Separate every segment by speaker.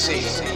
Speaker 1: 100,000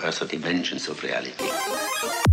Speaker 2: there dimensions of reality.